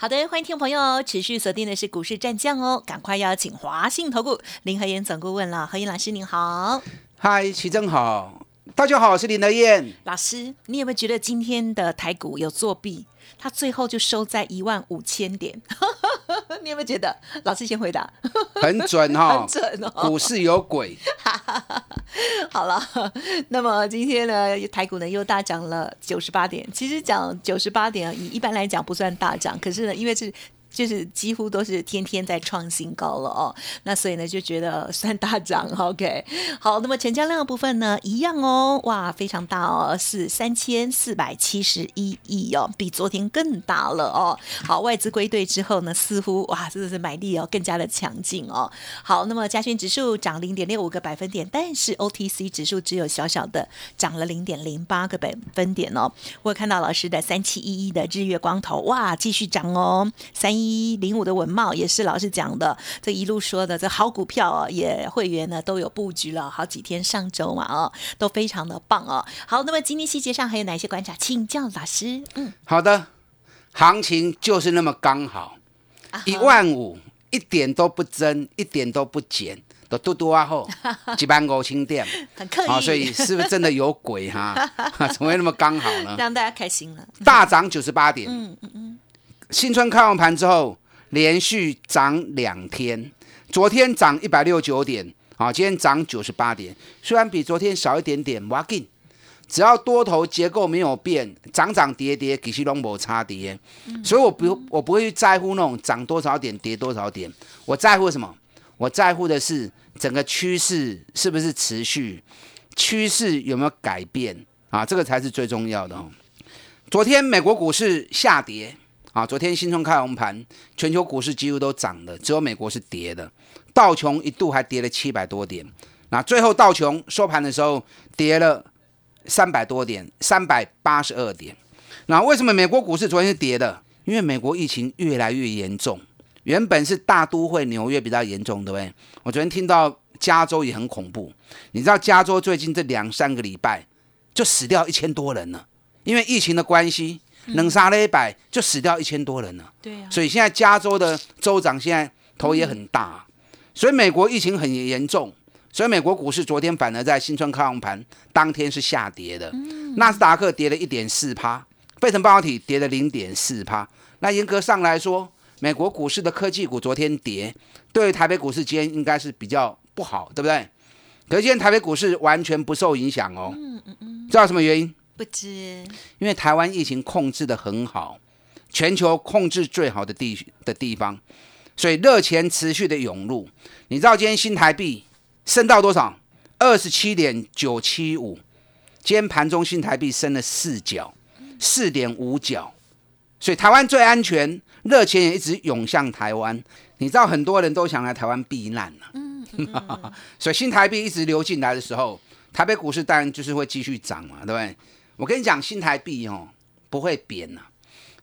好的，欢迎听众朋友持续锁定的是股市战将哦，赶快邀请华信投顾林和燕总顾问了，何燕老师您好，嗨，徐正好，大家好，我是林和燕老师，你有没有觉得今天的台股有作弊？它最后就收在一万五千点，你有没有觉得？老师先回答，很准哈，很准哦，股市有鬼。好了，那么今天呢，台股呢又大涨了九十八点。其实讲九十八点，以一般来讲不算大涨，可是呢，因为是。就是几乎都是天天在创新高了哦，那所以呢就觉得算大涨，OK。好，那么成交量部分呢一样哦，哇，非常大哦，是三千四百七十一亿哦，比昨天更大了哦。好，外资归队之后呢，似乎哇，真的是买力哦更加的强劲哦。好，那么加权指数涨零点六五个百分点，但是 OTC 指数只有小小的涨了零点零八个百分点哦。我看到老师的三七一一的日月光头，哇，继续涨哦，三。一零五的文茂也是老师讲的，这一路说的这好股票哦，也会员呢都有布局了好几天，上周嘛哦，都非常的棒哦。好，那么今天细节上还有哪些观察？请教老师。嗯，好的，行情就是那么刚好，一万五一点都不增，一点都不减，都嘟嘟啊后几班五清点，很刻意，所以是不是真的有鬼哈？怎么会那么刚好呢？让大家开心了，大涨九十八点。嗯嗯嗯。新春开完盘之后，连续涨两天，昨天涨一百六十九点，啊，今天涨九十八点，虽然比昨天少一点点，哇劲，只要多头结构没有变，涨涨跌跌，其实拢无差跌，所以我不我不会去在乎那种涨多少点跌多少点，我在乎什么？我在乎的是整个趋势是不是持续，趋势有没有改变啊？这个才是最重要的哦。昨天美国股市下跌。啊，昨天新春开红盘，全球股市几乎都涨了，只有美国是跌的。道琼一度还跌了七百多点，那最后道琼收盘的时候跌了三百多点，三百八十二点。那为什么美国股市昨天是跌的？因为美国疫情越来越严重，原本是大都会纽约比较严重，对不对？我昨天听到加州也很恐怖，你知道加州最近这两三个礼拜就死掉一千多人了，因为疫情的关系。冷杀了一百，就死掉一千多人了。对呀，所以现在加州的州长现在头也很大，所以美国疫情很严重，所以美国股市昨天反而在新春开红盘当天是下跌的。纳斯达克跌了一点四趴，费城半导体跌了零点四趴。那严格上来说，美国股市的科技股昨天跌，对台北股市今天应该是比较不好，对不对？可是今天台北股市完全不受影响哦。嗯嗯嗯，知道什么原因？不知，因为台湾疫情控制的很好，全球控制最好的地的地方，所以热钱持续的涌入。你知道今天新台币升到多少？二十七点九七五。今天盘中新台币升了四角，四点五角。所以台湾最安全，热钱也一直涌向台湾。你知道很多人都想来台湾避难了，嗯，所以新台币一直流进来的时候，台北股市当然就是会继续涨嘛，对不对？我跟你讲，新台币哦不会贬呐。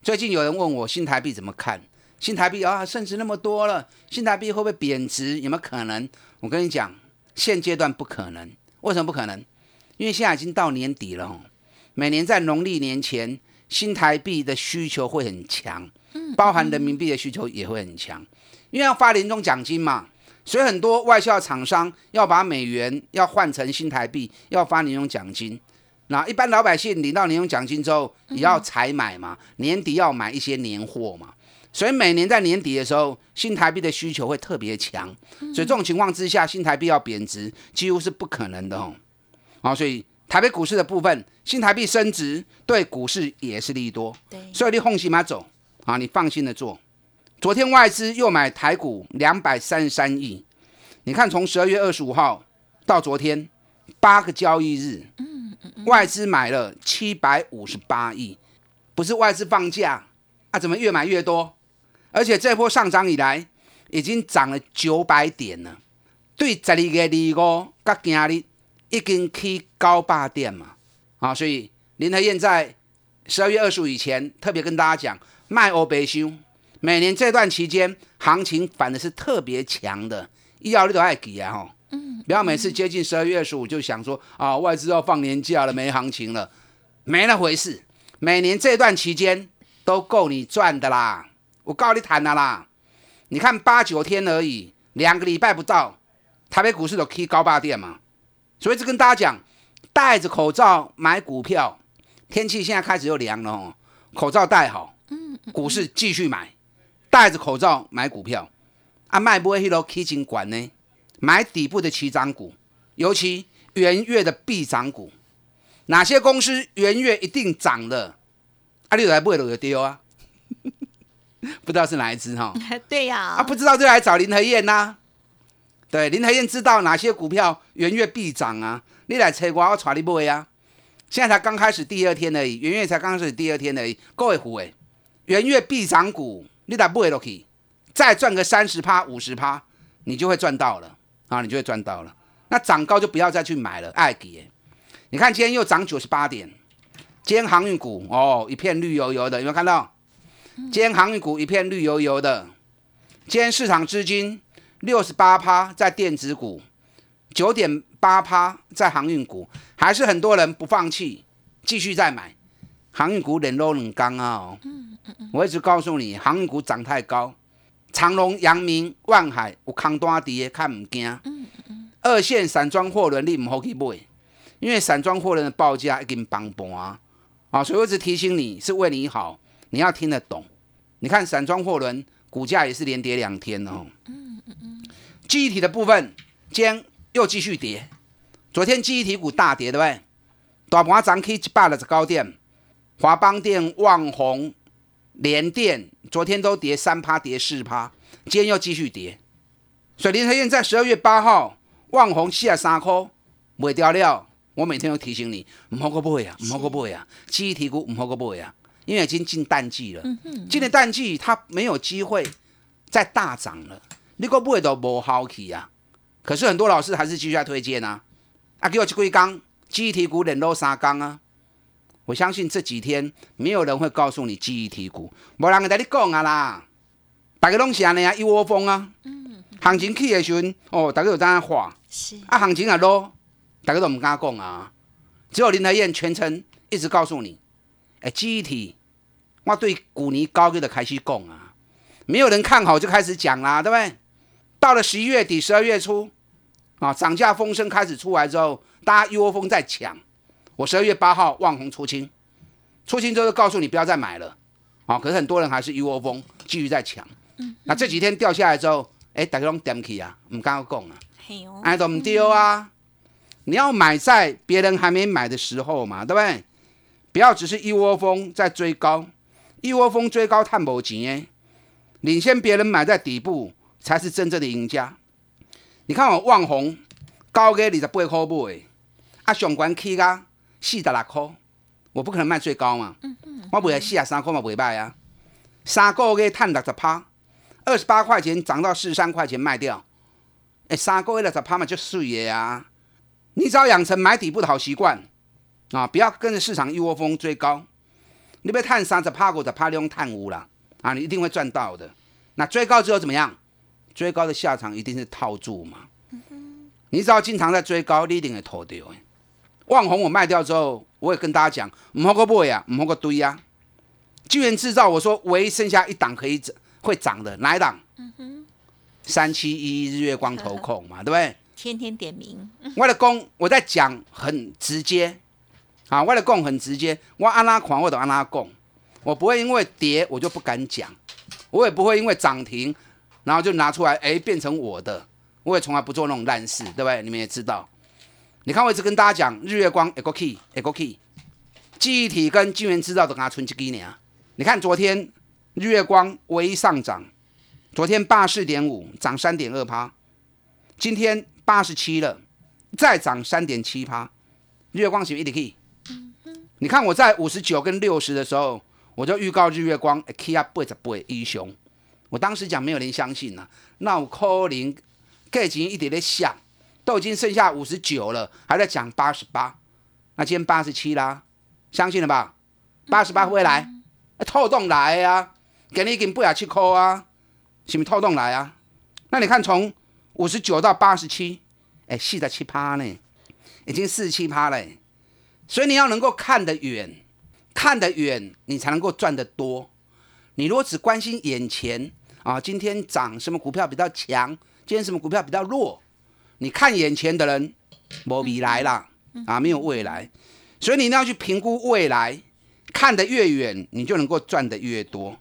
最近有人问我新台币怎么看？新台币啊升值那么多了，新台币会不会贬值？有没有可能？我跟你讲，现阶段不可能。为什么不可能？因为现在已经到年底了哦。每年在农历年前，新台币的需求会很强，包含人民币的需求也会很强。因为要发年终奖金嘛，所以很多外销厂商要把美元要换成新台币，要发年终奖金。那一般老百姓领到年终奖金之后，也要采买嘛，年底要买一些年货嘛，所以每年在年底的时候，新台币的需求会特别强，所以这种情况之下，新台币要贬值几乎是不可能的哦。啊，所以台北股市的部分，新台币升值对股市也是利多，所以你放心嘛走。啊，你放心的做。昨天外资又买台股两百三十三亿，你看从十二月二十五号到昨天八个交易日。外资买了七百五十八亿，不是外资放假啊？怎么越买越多？而且这波上涨以来，已经涨了九百点了，对十二月二五甲今日已经去九百点嘛，啊，所以林和燕在十二月二十五以前特别跟大家讲，卖欧白箱，每年这段期间行情反的是特别强的，医药你都爱记啊吼，嗯，不要每次接近十二月二十五就想说啊外资要放年假了，没行情了，没那回事，每年这段期间都够你赚的啦，我告你谈了啦，你看八九天而已，两个礼拜不到，台北股市都 K 高八点嘛。所以就跟大家讲，戴着口罩买股票，天气现在开始又凉了哦，口罩戴好，嗯，股市继续买，戴着口罩买股票，啊，卖不会去到基金管呢，买底部的起涨股，尤其元月的必涨股，哪些公司元月一定涨的，啊，你来不会就丢啊，不知道是哪一只哈？对呀，啊，不知道就来找林和燕呐。对，林和燕知道哪些股票元月必涨啊？你来催我，我带你买啊！现在才刚开始第二天而已，元月才刚开始第二天而已，各位虎诶，元月必涨股，你来买落去，再赚个三十趴、五十趴，你就会赚到了啊！你就会赚到了。那涨高就不要再去买了，爱给。你看今天又涨九十八点，今天航运股哦一片绿油油的，有没有看到？今天航运股一片绿油油的，今天市场资金。六十八趴在电子股，九点八趴在航运股，还是很多人不放弃，继续在买航运股，冷落冷刚啊！我一直告诉你，航运股涨太高，长隆、阳明、万海有康多跌，看唔惊。二线散装货轮你唔好去买，因为散装货轮的报价已经崩盘啊！啊，所以我一直提醒你，是为你好，你要听得懂。你看散装货轮股价也是连跌两天哦。嗯嗯嗯记忆体的部分，今天又继续跌。昨天记忆体股大跌，对不对？大盘涨起一百的高点，华邦电、旺宏、联电，昨天都跌三趴，跌四趴，今天又继续跌。水林台燕在十二月八号，旺宏四十三块卖掉了。我每天都提醒你，唔好个买啊，唔好个买啊，记忆体股唔好个买啊，因为已经进淡季了。进了淡季，它没有机会再大涨了。你个买都无好去啊！可是很多老师还是继续在推荐啊。啊，给我去龟缸，记忆体股连落三缸啊！我相信这几天没有人会告诉你记忆体股，无人会跟你讲啊啦。大家拢是安尼啊，一窝蜂啊。嗯。行情起的时阵，哦，大家有在那话。是。啊，行情啊落，大家都唔敢讲啊。只有林德燕全程一直告诉你，哎，记忆体，我对股尼高个的开始讲啊。没有人看好就开始讲啦，对不对？到了十一月底、十二月初，啊，涨价风声开始出来之后，大家一窝蜂在抢。我十二月八号望红出清，出清之后告诉你不要再买了，啊，可是很多人还是一窝蜂继续在抢。那这几天掉下来之后，哎，大家拢点起啊，唔敢讲啊，哎，都唔丢啊。你要买在别人还没买的时候嘛，对不对？不要只是一窝蜂在追高，一窝蜂追高探无钱诶，领先别人买在底部。才是真正的赢家。你看我望红高给二十八块买，啊上关起噶四十六块，我不可能卖最高嘛。嗯嗯。我卖四十三块嘛，袂卖啊。三个月赚六十趴，二十八块钱涨到四十三块钱卖掉。哎，三个月六十趴嘛就碎的啊。你只要养成买底部的好习惯啊，不要跟着市场一窝蜂追高。你被探三十趴五十趴，你用探五啦啊，你一定会赚到的。那追高之后怎么样？追高的下场一定是套住嘛？你只要经常在追高，你一定会套掉。旺宏我卖掉之后，我也跟大家讲，唔好个买呀，唔好个堆呀。巨源制造，我说唯一剩下一档可以涨会涨的，哪一档？三七一日月光投控嘛，对不对？天天点名。为了供，我在讲很直接啊，为了供很直接，我安拉狂我都安拉供，我不会因为跌我就不敢讲，我也不会因为涨停。然后就拿出来，哎，变成我的。我也从来不做那种烂事，对不对？你们也知道。你看，我一直跟大家讲，日月光 e c o k e y e c o Key，记忆体跟晶圆制造都跟它存几几年。你看昨天日月光唯一上涨，昨天八四点五，涨三点二趴，今天八十七了，再涨三点七趴。日月光是不是一直 Key？你看我在五十九跟六十的时候，我就预告日月光 Key 啊，八十八英雄。我当时讲没有人相信呐，那我可能价钱一直在下，都已经剩下五十九了，还在讲八十八，那今天八十七啦，相信了吧？八十八会来，透动来啊，给你一根不雅去抠啊，是不是透动来啊？那你看从五十九到八十七，哎，四十七趴呢，已经四十七趴了，所以你要能够看得远，看得远，你才能够赚得多。你如果只关心眼前啊，今天涨什么股票比较强，今天什么股票比较弱，你看眼前的人，没未来啦，啊，没有未来，所以你一定要去评估未来。看得越远，你就能够赚得越多。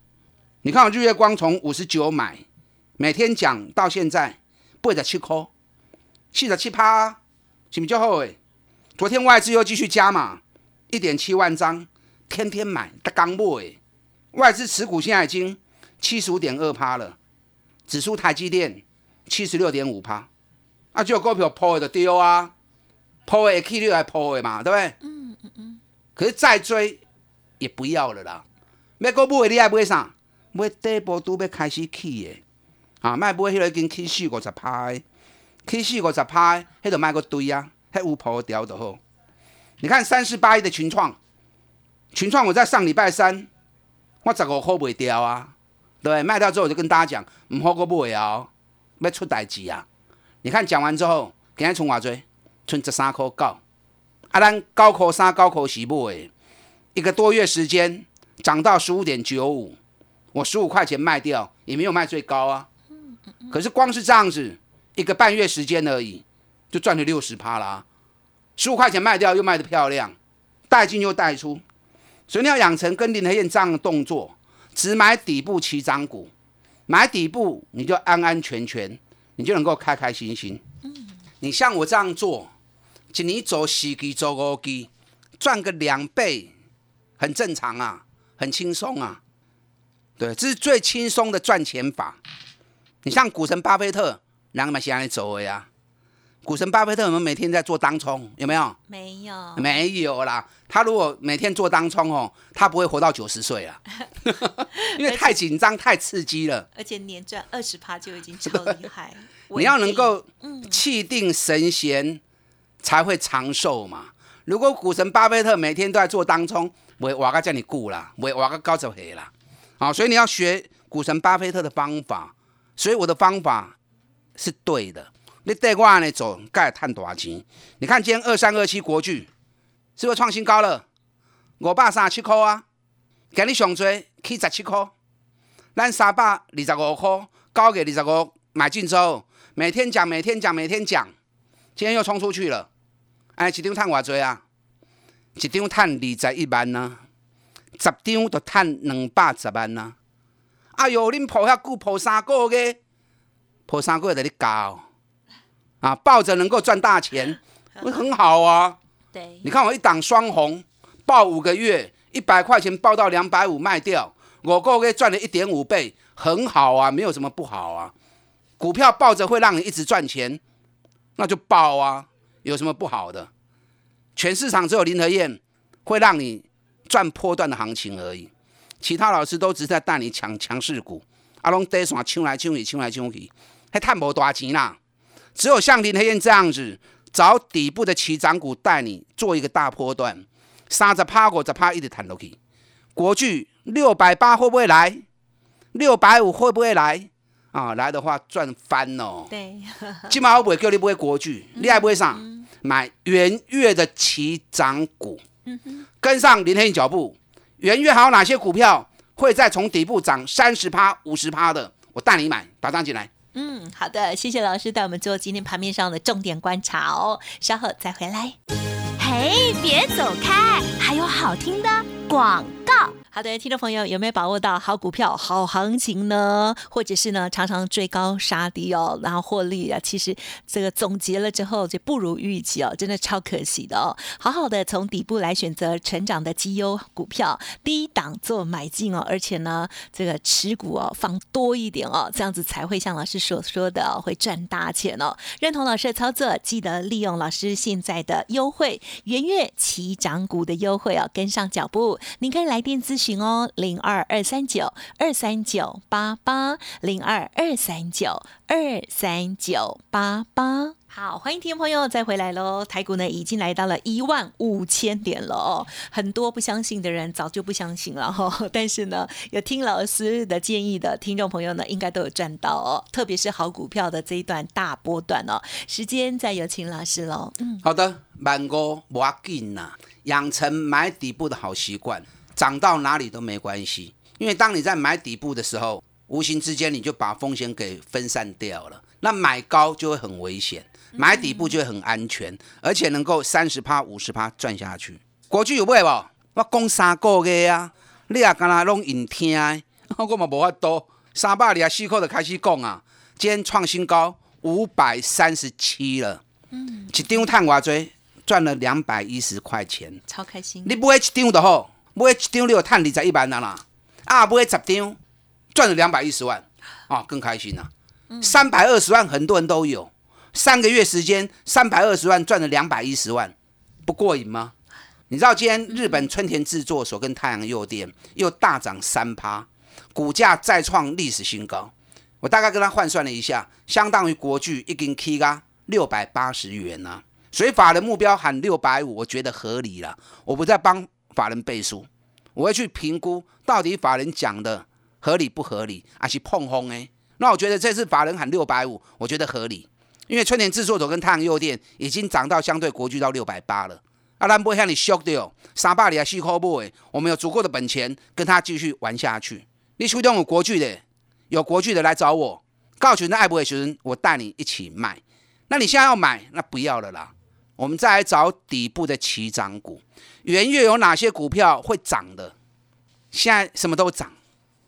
你看我日月光从五十九买，每天讲到现在八十七块，七十七趴，是不是就好诶？昨天外资又继续加码，一点七万张，天天买，他刚买。外资持股现在已经七十五点二趴了，指数台积电七十六点五趴，啊，就股票破的丢啊，破的 K 六还破的嘛，对不对？嗯嗯嗯。可是再追。也不要了啦，要搁买你爱买啥？买底部都要开始起的，啊，卖买迄个已经起四五十趴，起四五十趴，迄个卖个堆啊，迄有破掉就好。你看三十八亿的群创，群创我在上礼拜三，我十五号卖掉啊，对，卖掉之后我就跟大家讲，唔好搁买啊，要出代志啊。你看讲完之后，今日从偌济，剩十三块九，啊，咱九块三、九块四买。一个多月时间涨到十五点九五，我十五块钱卖掉也没有卖最高啊。可是光是这样子一个半月时间而已，就赚了六十趴啦。十五块钱卖掉又卖得漂亮，带进又带出，所以你要养成跟林和燕这样的动作，只买底部起涨股，买底部你就安安全全，你就能够开开心心。你像我这样做，一年做四季做五季，赚个两倍。很正常啊，很轻松啊，对，这是最轻松的赚钱法。你像股神巴菲特，两个嘛先来走的呀。股神巴菲特，我们每天在做当冲，有没有？没有，没有啦。他如果每天做当冲哦，他不会活到九十岁啊，因为太紧张、太刺激了。而且年赚二十趴就已经超厉害。你要能够气定神闲，才会长寿嘛。如果股神巴菲特每天都在做当冲，会活个叫你顾啦，我我个高走黑啦，好，所以你要学股神巴菲特的方法，所以我的方法是对的。你带我呢走，该赚大钱。你看今天二三二七国巨是不是创新高了？五百三十七块啊，今日上追去十七块，咱三百二十五块，高给二十五买进之后，每天讲，每天讲，每天讲，今天又冲出去了，哎，一张赚偌济啊？一张赚二十一万呐，十张就赚两百十万呐。哎呦，恁抱遐久，抱三个月，抱三个月在你搞啊，抱着能够赚大钱，会 很好啊。对，你看我一档双红，抱五个月，一百块钱抱到两百五卖掉，我个月赚了一点五倍，很好啊，没有什么不好啊。股票抱着会让你一直赚钱，那就抱啊，有什么不好的？全市场只有林和燕会让你赚波段的行情而已，其他老师都只是在带你抢强势股，阿龙跌线抢来抢去，抢来抢去，还赚不大钱啦。只有像林黑燕这样子，找底部的起涨股带你做一个大波段，三十趴五十趴一直弹落去。国巨六百八会不会来？六百五会不会来？啊，来的话赚翻哦。对，起码我不会叫你不会国巨，你还不会上？买元月的起涨股，跟上林天脚步。元月还有哪些股票会再从底部涨三十趴、五十趴的？我带你买，打单进来。嗯，好的，谢谢老师带我们做今天盘面上的重点观察哦。稍后再回来。嘿，别走开，还有好听的广。好的，听众朋友有没有把握到好股票、好行情呢？或者是呢，常常追高杀低哦，然后获利啊？其实这个总结了之后就不如预期哦，真的超可惜的哦。好好的从底部来选择成长的绩优股票，低档做买进哦，而且呢，这个持股哦放多一点哦，这样子才会像老师所说的会赚大钱哦。认同老师的操作，记得利用老师现在的优惠元月起涨股的优惠哦，跟上脚步。您可以来电咨。询哦，零二二三九二三九八八零二二三九二三九八八。好，欢迎听众朋友再回来喽！台股呢已经来到了一万五千点了哦，很多不相信的人早就不相信了哈。但是呢，有听老师的建议的听众朋友呢，应该都有赚到哦。特别是好股票的这一段大波段哦。时间再有请老师喽。嗯，好的，慢哥不要紧呐，养成买底部的好习惯，涨到哪里都没关系。因为当你在买底部的时候，无形之间你就把风险给分散掉了。那买高就会很危险。买底部就会很安全，而且能够三十趴、五十趴赚下去。国巨有买无？我讲三个月啊，你也敢若拢用听？我嘛无法多，三百二啊四块就开始讲啊。今天创新高五百三十七了，嗯，一张赚偌多？赚了两百一十块钱，超开心。你买一张就好，买一张你有赚二十一万啦啦。啊，买十张赚了两百一十万，啊，更开心啦。三百二十万很多人都有。三个月时间，三百二十万赚了两百一十万，不过瘾吗？你知道今天日本春田制作所跟太阳诱电又大涨三趴，股价再创历史新高。我大概跟他换算了一下，相当于国巨一根 K 啊六百八十元呐。所以法人目标喊六百五，我觉得合理了。我不再帮法人背书，我会去评估到底法人讲的合理不合理，还是碰轰哎？那我觉得这次法人喊六百五，我觉得合理。因为春田制作所跟太阳诱电已经涨到相对国巨到六百八了，阿兰不会向你 shock 掉，三百里啊四块不？我们有足够的本钱跟他继续玩下去。你手中有国巨的，有国巨的来找我，告诉那爱不会学生，我带你一起卖。那你现在要买，那不要了啦。我们再来找底部的起涨股，元月有哪些股票会涨的？现在什么都涨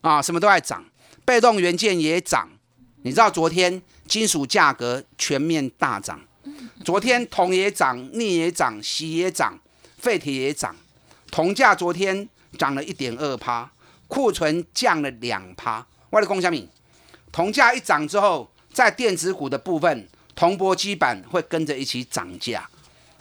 啊，什么都在涨，被动元件也涨。你知道昨天？金属价格全面大涨，昨天铜也涨，镍也涨，锡也涨，废铁也涨。铜价昨天涨了一点二趴，库存降了两趴。我的供虾米，铜价一涨之后，在电子股的部分，铜箔基板会跟着一起涨价。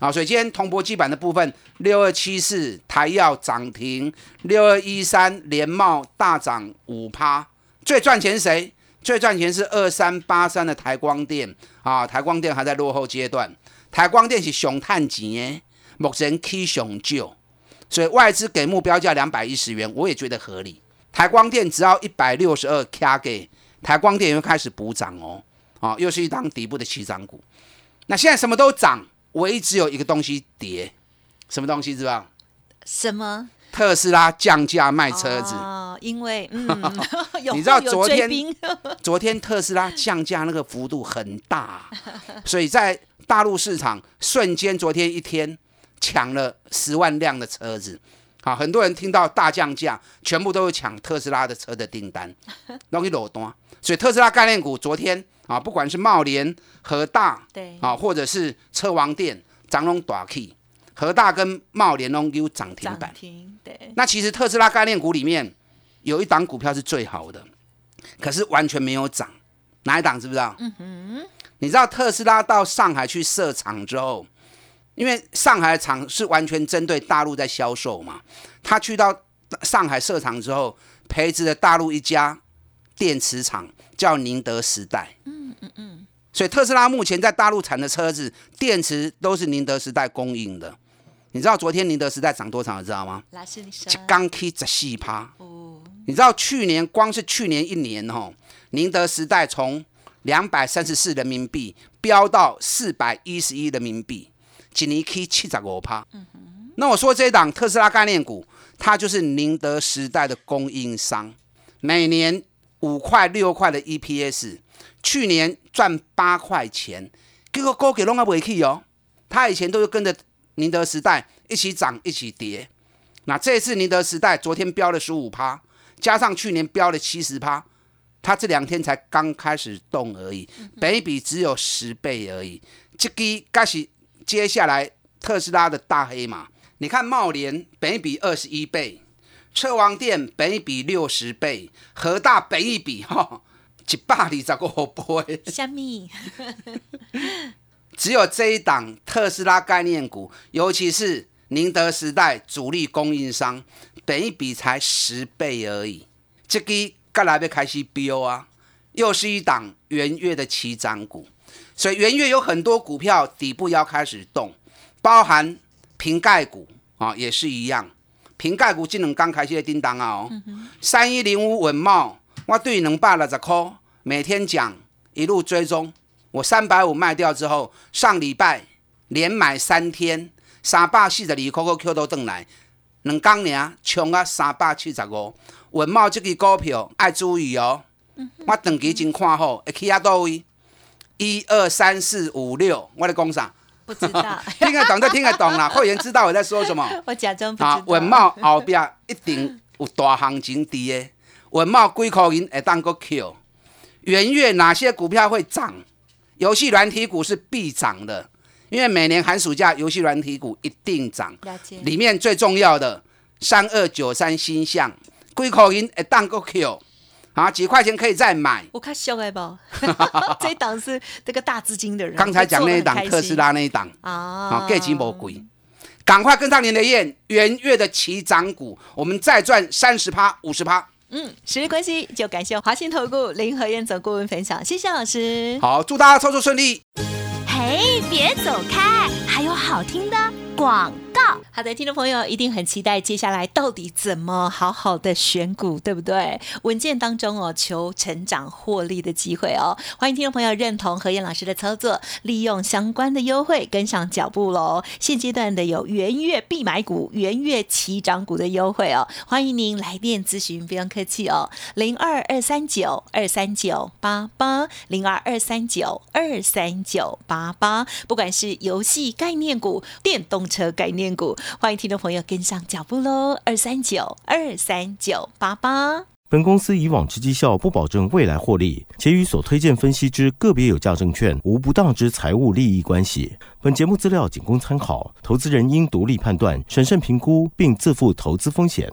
好，所以今天铜箔基板的部分，六二七四台药涨停，六二一三联茂大涨五趴，最赚钱谁？最赚钱是二三八三的台光电啊，台光电还在落后阶段。台光电是熊探钱诶，目前 K 熊旧，所以外资给目标价两百一十元，我也觉得合理。台光电只要一百六十二 K 给台光电又开始补涨哦，啊，又是一档底部的起涨股。那现在什么都涨，唯一只有一个东西跌，什么东西知道？什么？特斯拉降价卖车子，因为嗯，你知道昨天 昨天特斯拉降价那个幅度很大，所以在大陆市场瞬间昨天一天抢了十万辆的车子，好，很多人听到大降价，全部都是抢特斯拉的车的订单，容易落单，所以特斯拉概念股昨天啊，不管是茂联、和大，对，啊，或者是车王店长龙大 K。和大跟茂联都有涨停板，对。那其实特斯拉概念股里面有一档股票是最好的，可是完全没有涨。哪一档知不知道？嗯哼。你知道特斯拉到上海去设厂之后，因为上海厂是完全针对大陆在销售嘛，他去到上海设厂之后，培植了大陆一家电池厂，叫宁德时代。嗯嗯嗯。所以特斯拉目前在大陆产的车子电池都是宁德时代供应的。你知道昨天宁德时代涨多少？你知道吗？刚 K 十四趴。哦。你知道去年光是去年一年哦，宁德时代从两百三十四人民币飙到四百一十一人民币，一年 K 七十五趴。那我说这档特斯拉概念股，它就是宁德时代的供应商，每年五块六块的 EPS，去年赚八块钱，结果高给弄啊不起哦。他以前都是跟着。宁德时代一起涨一起跌，那这次宁德时代昨天飙了十五趴，加上去年飙了七十趴，他这两天才刚开始动而已，本比只有十倍而已。这个该是接下来特斯拉的大黑马。你看茂联本比二十一倍，车王店本比六十倍，和大本一比 哈一百二十个倍。虾米？只有这一档特斯拉概念股，尤其是宁德时代主力供应商，本一比才十倍而已，这个刚来要开始飙啊，又是一档元月的起涨股，所以元月有很多股票底部要开始动，包含瓶盖股啊，也是一样，瓶盖股技能刚开始的叮当啊哦，三一零五稳茂，我对能百六十块，每天讲一路追踪，我三百五卖掉之后，上礼拜连买三天，三百四十二块个 Q 都登来。两港尔冲啊三百七十五，文茂这支股票爱注意哦。我长期真看好，会去啊倒位？一二三四五六，我咧讲啥？不知道，听得懂就听得懂啦。会员知道我在说什么。我假装不知道。文茂后壁一定有大行情伫诶。文茂几块银会当个 Q？元月哪些股票会涨？游戏软体股是必涨的。因为每年寒暑假游戏软体股一定涨，里面最重要的三二九三星象，几口银会当个 Q，啊几块钱可以再买。我看小爱不，这一档是这个大资金的人。刚才讲那一档特斯拉那一档啊，啊价钱不贵，赶快跟上您的燕，元月的起涨股，我们再赚三十趴五十趴。嗯，时间关系就感谢华信投顾林和燕总顾问分享，谢谢老师。好，祝大家操作顺利。嘿，别走开，还有好听的广。好的，听众朋友一定很期待接下来到底怎么好好的选股，对不对？稳健当中哦，求成长获利的机会哦。欢迎听众朋友认同何燕老师的操作，利用相关的优惠跟上脚步喽。现阶段的有元月必买股、元月起涨股的优惠哦。欢迎您来电咨询，不用客气哦。零二二三九二三九八八零二二三九二三九八八，不管是游戏概念股、电动车概念。股，欢迎听众朋友跟上脚步喽！二三九二三九八八。本公司以往之绩效不保证未来获利，且与所推荐分析之个别有价证券无不当之财务利益关系。本节目资料仅供参考，投资人应独立判断、审慎评估，并自负投资风险。